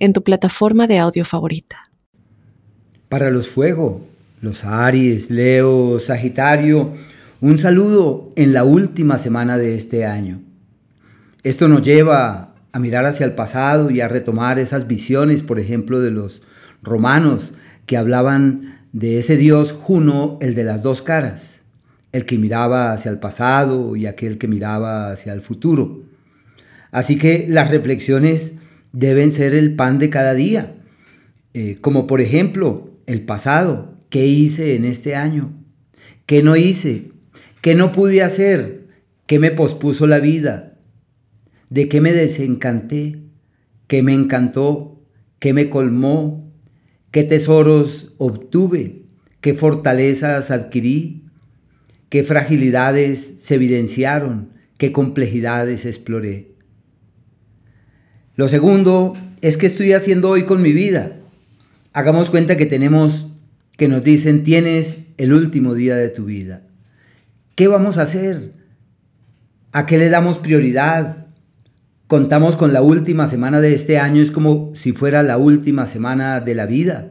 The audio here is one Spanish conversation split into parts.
en tu plataforma de audio favorita. Para los fuego, los Aries, Leo, Sagitario, un saludo en la última semana de este año. Esto nos lleva a mirar hacia el pasado y a retomar esas visiones, por ejemplo, de los romanos que hablaban de ese dios Juno, el de las dos caras, el que miraba hacia el pasado y aquel que miraba hacia el futuro. Así que las reflexiones deben ser el pan de cada día. Eh, como por ejemplo, el pasado. ¿Qué hice en este año? ¿Qué no hice? ¿Qué no pude hacer? ¿Qué me pospuso la vida? ¿De qué me desencanté? ¿Qué me encantó? ¿Qué me colmó? ¿Qué tesoros obtuve? ¿Qué fortalezas adquirí? ¿Qué fragilidades se evidenciaron? ¿Qué complejidades exploré? Lo segundo es que estoy haciendo hoy con mi vida. Hagamos cuenta que tenemos, que nos dicen, tienes el último día de tu vida. ¿Qué vamos a hacer? ¿A qué le damos prioridad? Contamos con la última semana de este año, es como si fuera la última semana de la vida.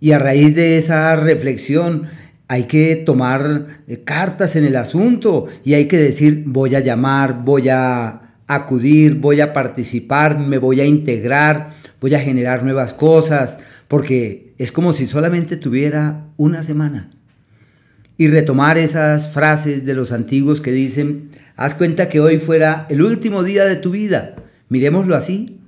Y a raíz de esa reflexión hay que tomar eh, cartas en el asunto y hay que decir, voy a llamar, voy a acudir, voy a participar, me voy a integrar, voy a generar nuevas cosas, porque es como si solamente tuviera una semana. Y retomar esas frases de los antiguos que dicen, haz cuenta que hoy fuera el último día de tu vida, miremoslo así,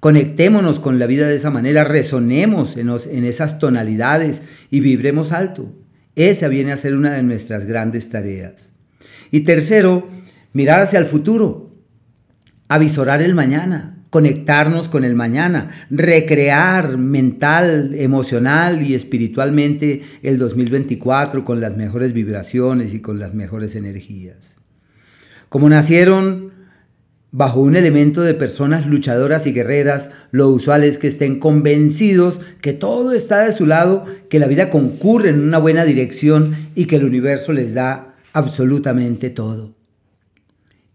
conectémonos con la vida de esa manera, resonemos en, en esas tonalidades y vibremos alto. Esa viene a ser una de nuestras grandes tareas. Y tercero, mirar hacia el futuro, avisorar el mañana, conectarnos con el mañana, recrear mental, emocional y espiritualmente el 2024 con las mejores vibraciones y con las mejores energías. Como nacieron bajo un elemento de personas luchadoras y guerreras, lo usual es que estén convencidos que todo está de su lado, que la vida concurre en una buena dirección y que el universo les da absolutamente todo.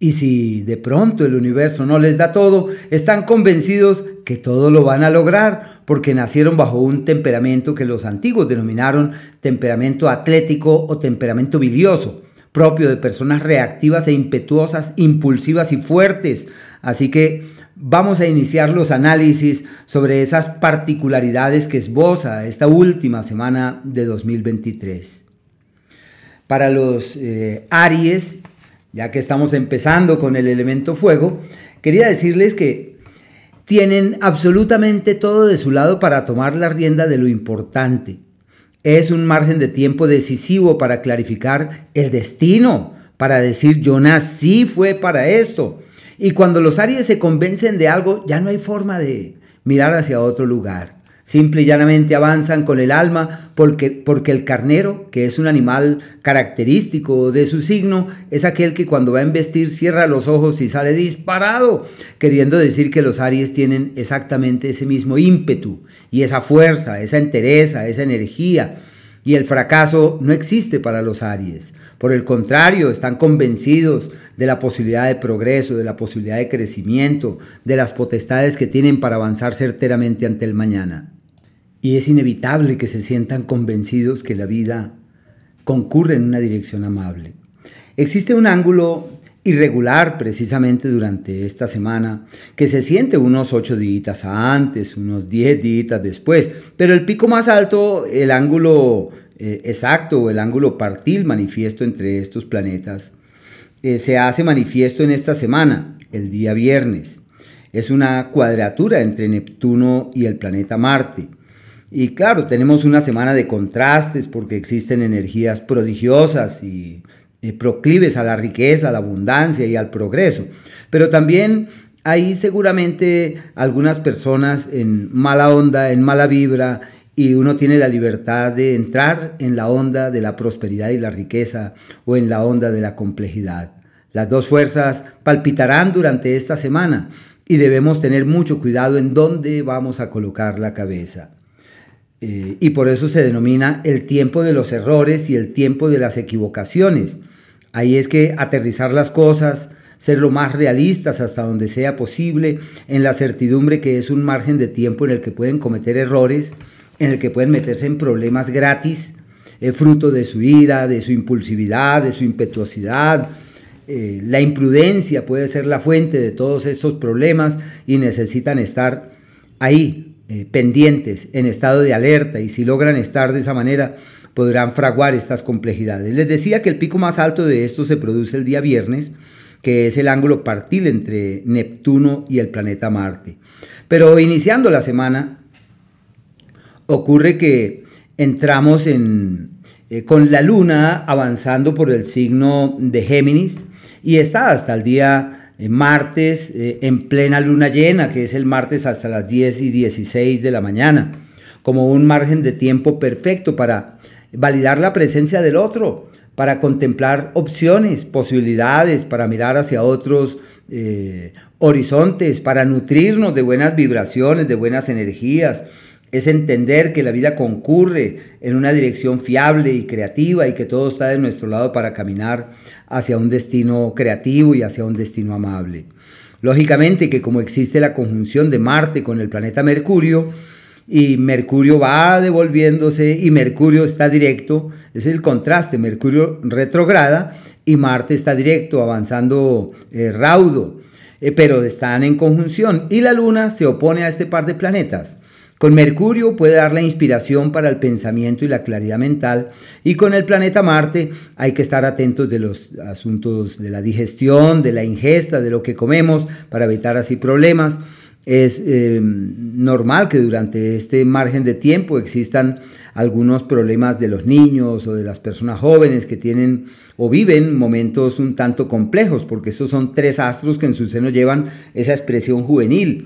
Y si de pronto el universo no les da todo, están convencidos que todo lo van a lograr porque nacieron bajo un temperamento que los antiguos denominaron temperamento atlético o temperamento bilioso, propio de personas reactivas e impetuosas, impulsivas y fuertes. Así que vamos a iniciar los análisis sobre esas particularidades que esboza esta última semana de 2023. Para los eh, Aries ya que estamos empezando con el elemento fuego, quería decirles que tienen absolutamente todo de su lado para tomar la rienda de lo importante. Es un margen de tiempo decisivo para clarificar el destino, para decir yo nací fue para esto. Y cuando los Aries se convencen de algo, ya no hay forma de mirar hacia otro lugar. Simple y llanamente avanzan con el alma porque, porque el carnero, que es un animal característico de su signo, es aquel que cuando va a embestir cierra los ojos y sale disparado, queriendo decir que los Aries tienen exactamente ese mismo ímpetu y esa fuerza, esa entereza, esa energía. Y el fracaso no existe para los Aries. Por el contrario, están convencidos de la posibilidad de progreso, de la posibilidad de crecimiento, de las potestades que tienen para avanzar certeramente ante el mañana. Y es inevitable que se sientan convencidos que la vida concurre en una dirección amable. Existe un ángulo irregular precisamente durante esta semana, que se siente unos ocho días antes, unos diez días después, pero el pico más alto, el ángulo eh, exacto o el ángulo partil manifiesto entre estos planetas, eh, se hace manifiesto en esta semana, el día viernes. Es una cuadratura entre Neptuno y el planeta Marte. Y claro, tenemos una semana de contrastes porque existen energías prodigiosas y proclives a la riqueza, a la abundancia y al progreso. Pero también hay seguramente algunas personas en mala onda, en mala vibra, y uno tiene la libertad de entrar en la onda de la prosperidad y la riqueza o en la onda de la complejidad. Las dos fuerzas palpitarán durante esta semana y debemos tener mucho cuidado en dónde vamos a colocar la cabeza. Eh, y por eso se denomina el tiempo de los errores y el tiempo de las equivocaciones. Ahí es que aterrizar las cosas, ser lo más realistas hasta donde sea posible, en la certidumbre que es un margen de tiempo en el que pueden cometer errores, en el que pueden meterse en problemas gratis, eh, fruto de su ira, de su impulsividad, de su impetuosidad. Eh, la imprudencia puede ser la fuente de todos estos problemas y necesitan estar ahí, eh, pendientes, en estado de alerta, y si logran estar de esa manera, podrán fraguar estas complejidades. Les decía que el pico más alto de esto se produce el día viernes, que es el ángulo partil entre Neptuno y el planeta Marte. Pero iniciando la semana, ocurre que entramos en, eh, con la luna avanzando por el signo de Géminis y está hasta el día martes eh, en plena luna llena, que es el martes hasta las 10 y 16 de la mañana, como un margen de tiempo perfecto para validar la presencia del otro, para contemplar opciones, posibilidades, para mirar hacia otros eh, horizontes, para nutrirnos de buenas vibraciones, de buenas energías. Es entender que la vida concurre en una dirección fiable y creativa y que todo está de nuestro lado para caminar hacia un destino creativo y hacia un destino amable. Lógicamente que como existe la conjunción de Marte con el planeta Mercurio, y Mercurio va devolviéndose y Mercurio está directo, es el contraste, Mercurio retrograda y Marte está directo, avanzando eh, raudo, eh, pero están en conjunción y la Luna se opone a este par de planetas. Con Mercurio puede dar la inspiración para el pensamiento y la claridad mental y con el planeta Marte hay que estar atentos de los asuntos de la digestión, de la ingesta, de lo que comemos para evitar así problemas. Es eh, normal que durante este margen de tiempo existan algunos problemas de los niños o de las personas jóvenes que tienen o viven momentos un tanto complejos, porque esos son tres astros que en su seno llevan esa expresión juvenil.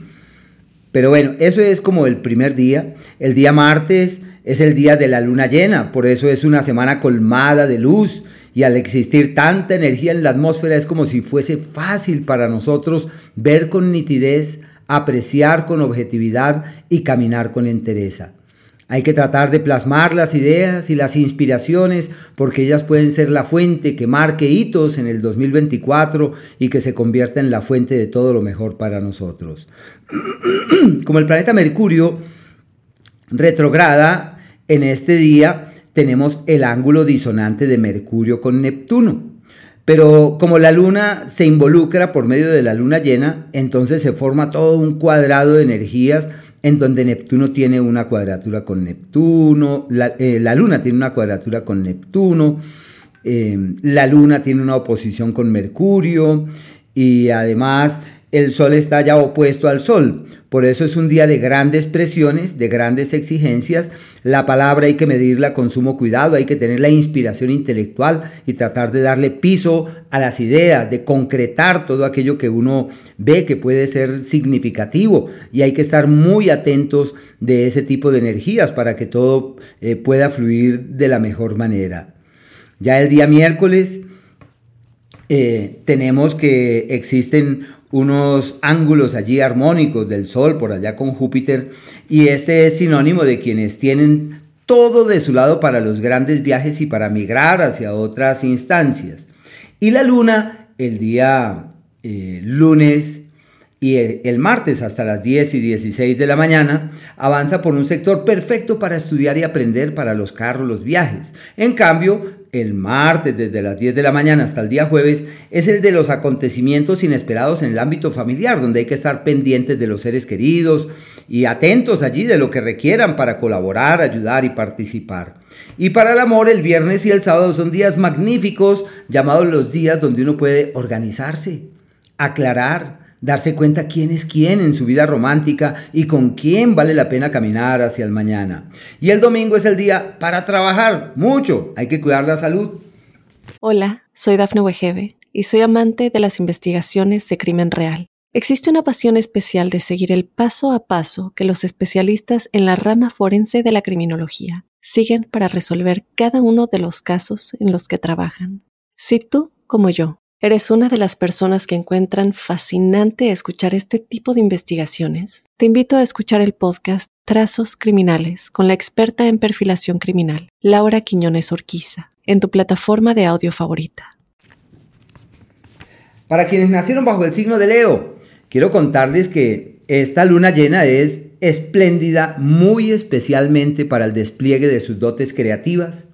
Pero bueno, eso es como el primer día. El día martes es el día de la luna llena, por eso es una semana colmada de luz. Y al existir tanta energía en la atmósfera es como si fuese fácil para nosotros ver con nitidez, apreciar con objetividad y caminar con entereza. Hay que tratar de plasmar las ideas y las inspiraciones porque ellas pueden ser la fuente que marque hitos en el 2024 y que se convierta en la fuente de todo lo mejor para nosotros. Como el planeta Mercurio retrograda, en este día tenemos el ángulo disonante de Mercurio con Neptuno. Pero como la luna se involucra por medio de la luna llena, entonces se forma todo un cuadrado de energías en donde Neptuno tiene una cuadratura con Neptuno, la, eh, luna tiene una cuadratura con Neptuno, eh, la luna tiene una oposición con Mercurio y además el Sol está ya opuesto al Sol. Por eso es un día de grandes presiones, de grandes exigencias. La palabra hay que medirla con sumo cuidado, hay que tener la inspiración intelectual y tratar de darle piso a las ideas, de concretar todo aquello que uno ve que puede ser significativo. Y hay que estar muy atentos de ese tipo de energías para que todo eh, pueda fluir de la mejor manera. Ya el día miércoles eh, tenemos que existen unos ángulos allí armónicos del Sol por allá con Júpiter y este es sinónimo de quienes tienen todo de su lado para los grandes viajes y para migrar hacia otras instancias. Y la luna el día eh, lunes y el, martes hasta las 10 y 16 de la mañana avanza por un sector perfecto para estudiar y aprender para los carros, los viajes. En cambio, el martes desde las 10 de la mañana hasta el día jueves es el de los acontecimientos inesperados en el ámbito familiar, donde hay que estar pendientes de los seres queridos y atentos allí de lo que requieran para colaborar, ayudar y participar. Y para el amor, el viernes y el sábado son días magníficos, llamados los días donde uno puede organizarse, aclarar, darse cuenta quién es quién en su vida romántica y con quién vale la pena caminar hacia el mañana. Y el domingo es el día para trabajar mucho, hay que cuidar la salud. Hola, soy Dafne Wegebe y soy amante de las investigaciones de crimen real Existe una pasión especial de seguir el paso a paso que los especialistas en la rama forense de la criminología siguen para resolver cada uno de los casos en los que trabajan. Si tú, como yo, eres una de las personas que encuentran fascinante escuchar este tipo de investigaciones, te invito a escuchar el podcast Trazos Criminales con la experta en perfilación criminal, Laura Quiñones Orquiza, en tu plataforma de audio favorita. Para quienes nacieron bajo el signo de Leo, quiero contarles que esta luna llena es espléndida muy especialmente para el despliegue de sus dotes creativas,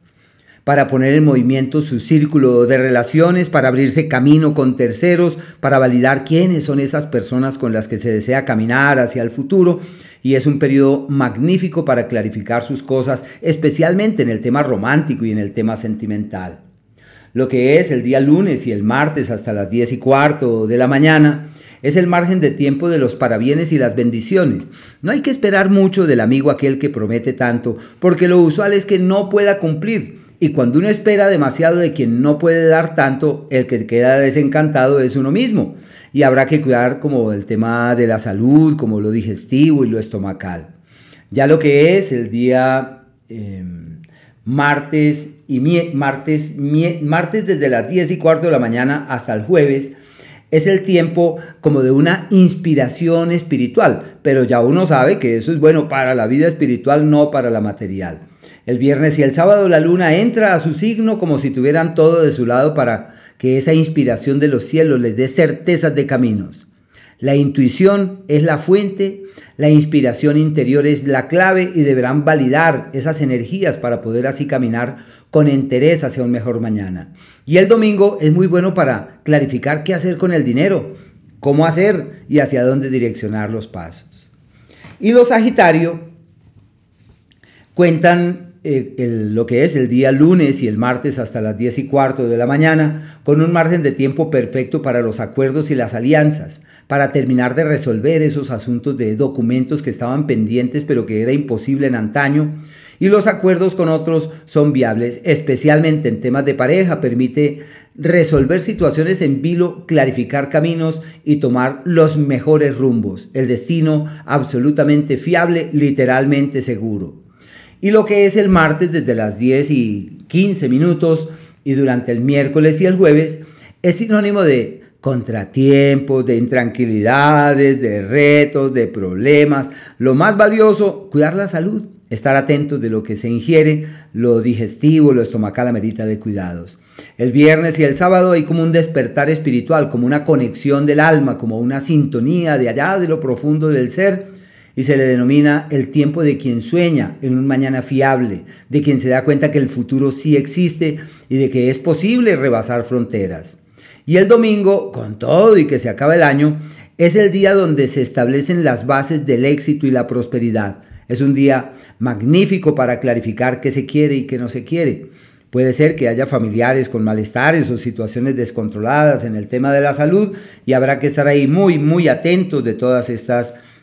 para poner en movimiento su círculo de relaciones, para abrirse camino con terceros, para validar quiénes son esas personas con las que se desea caminar hacia el futuro. Y es un periodo magnífico para clarificar sus cosas, especialmente en el tema romántico y en el tema sentimental. Lo que es el día lunes y el martes hasta las 10 y cuarto de la mañana es el margen de tiempo de los parabienes y las bendiciones. No hay que esperar mucho del amigo aquel que promete tanto, porque lo usual es que no pueda cumplir. Y cuando uno espera demasiado de quien no puede dar tanto, el que queda desencantado es uno mismo. Y habrá que cuidar como el tema de la salud, como lo digestivo y lo estomacal. Ya lo que es el día em, martes y martes, martes desde las 10 y cuarto de la mañana hasta el jueves, es el tiempo como de una inspiración espiritual, pero ya uno sabe que eso es bueno para la vida espiritual, no para la material. El viernes y el sábado la luna entra a su signo como si tuvieran todo de su lado para que esa inspiración de los cielos les dé certezas de caminos. La intuición es la fuente, la inspiración interior es la clave y deberán validar esas energías para poder así caminar con interés hacia un mejor mañana. Y el domingo es muy bueno para clarificar qué hacer con el dinero, cómo hacer y hacia dónde direccionar los pasos. Y los Sagitario cuentan lo que es el día lunes y el martes hasta las 10 y cuarto de la mañana, con un margen de tiempo perfecto para los acuerdos y las alianzas, para terminar de resolver esos asuntos de documentos que estaban pendientes pero que era imposible en antaño. Y los acuerdos con otros son viables, especialmente en temas de pareja, permite resolver situaciones en vilo, clarificar caminos y tomar los mejores rumbos. El destino absolutamente fiable, literalmente seguro. Y lo que es el martes desde las 10 y 15 minutos y durante el miércoles y el jueves es sinónimo de contratiempos, de intranquilidades, de retos, de problemas. Lo más valioso, cuidar la salud, estar atentos de lo que se ingiere, lo digestivo, lo estomacal amerita de cuidados. El viernes y el sábado hay como un despertar espiritual, como una conexión del alma, como una sintonía de allá de lo profundo del ser y se le denomina el tiempo de quien sueña en un mañana fiable, de quien se da cuenta que el futuro sí existe y de que es posible rebasar fronteras. Y el domingo, con todo y que se acaba el año, es el día donde se establecen las bases del éxito y la prosperidad. Es un día magnífico para clarificar qué se quiere y qué no se quiere. Puede ser que haya familiares con malestares o situaciones descontroladas en el tema de la salud y habrá que estar ahí muy, muy atentos de todas estas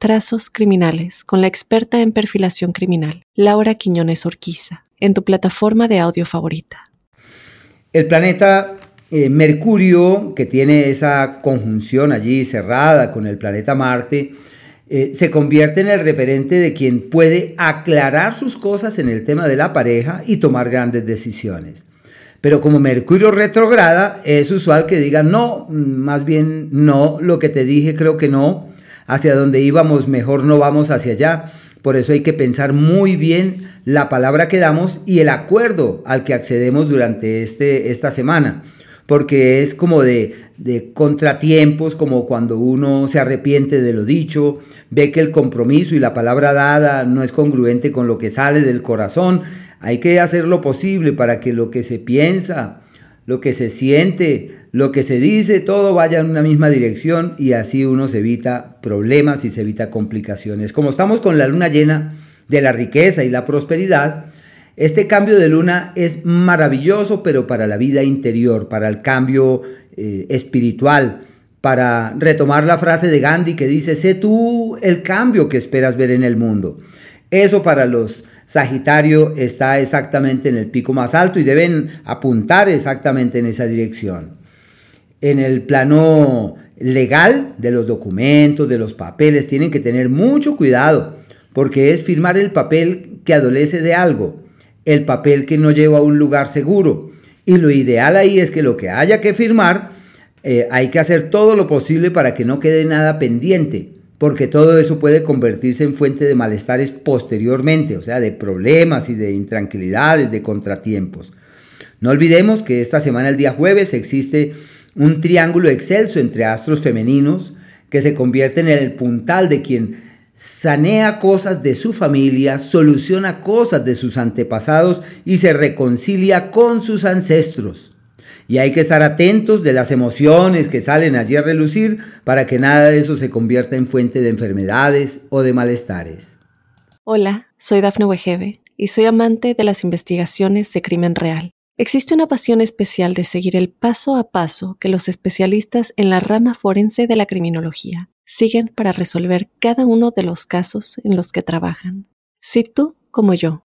Trazos Criminales con la experta en perfilación criminal, Laura Quiñones Orquiza, en tu plataforma de audio favorita. El planeta eh, Mercurio, que tiene esa conjunción allí cerrada con el planeta Marte, eh, se convierte en el referente de quien puede aclarar sus cosas en el tema de la pareja y tomar grandes decisiones. Pero como Mercurio retrograda, es usual que digan, no, más bien no, lo que te dije creo que no, hacia donde íbamos mejor no vamos hacia allá. Por eso hay que pensar muy bien la palabra que damos y el acuerdo al que accedemos durante este, esta semana. Porque es como de, de contratiempos, como cuando uno se arrepiente de lo dicho, ve que el compromiso y la palabra dada no es congruente con lo que sale del corazón hay que hacer lo posible para que lo que se piensa, lo que se siente, lo que se dice, todo vaya en una misma dirección y así uno se evita problemas y se evita complicaciones. Como estamos con la luna llena de la riqueza y la prosperidad, este cambio de luna es maravilloso, pero para la vida interior, para el cambio eh, espiritual, para retomar la frase de Gandhi que dice, sé tú el cambio que esperas ver en el mundo. Eso para los Sagitario está exactamente en el pico más alto y deben apuntar exactamente en esa dirección. En el plano legal de los documentos, de los papeles, tienen que tener mucho cuidado porque es firmar el papel que adolece de algo, el papel que no lleva a un lugar seguro. Y lo ideal ahí es que lo que haya que firmar, eh, hay que hacer todo lo posible para que no quede nada pendiente porque todo eso puede convertirse en fuente de malestares posteriormente, o sea, de problemas y de intranquilidades, de contratiempos. No olvidemos que esta semana, el día jueves, existe un triángulo excelso entre astros femeninos que se convierten en el puntal de quien sanea cosas de su familia, soluciona cosas de sus antepasados y se reconcilia con sus ancestros. Y hay que estar atentos de las emociones que salen allí a relucir para que nada de eso se convierta en fuente de enfermedades o de malestares. Hola, soy Dafne Wegebe y soy amante de las investigaciones de crimen real. Existe una pasión especial de seguir el paso a paso que los especialistas en la rama forense de la criminología siguen para resolver cada uno de los casos en los que trabajan. Si tú, como yo,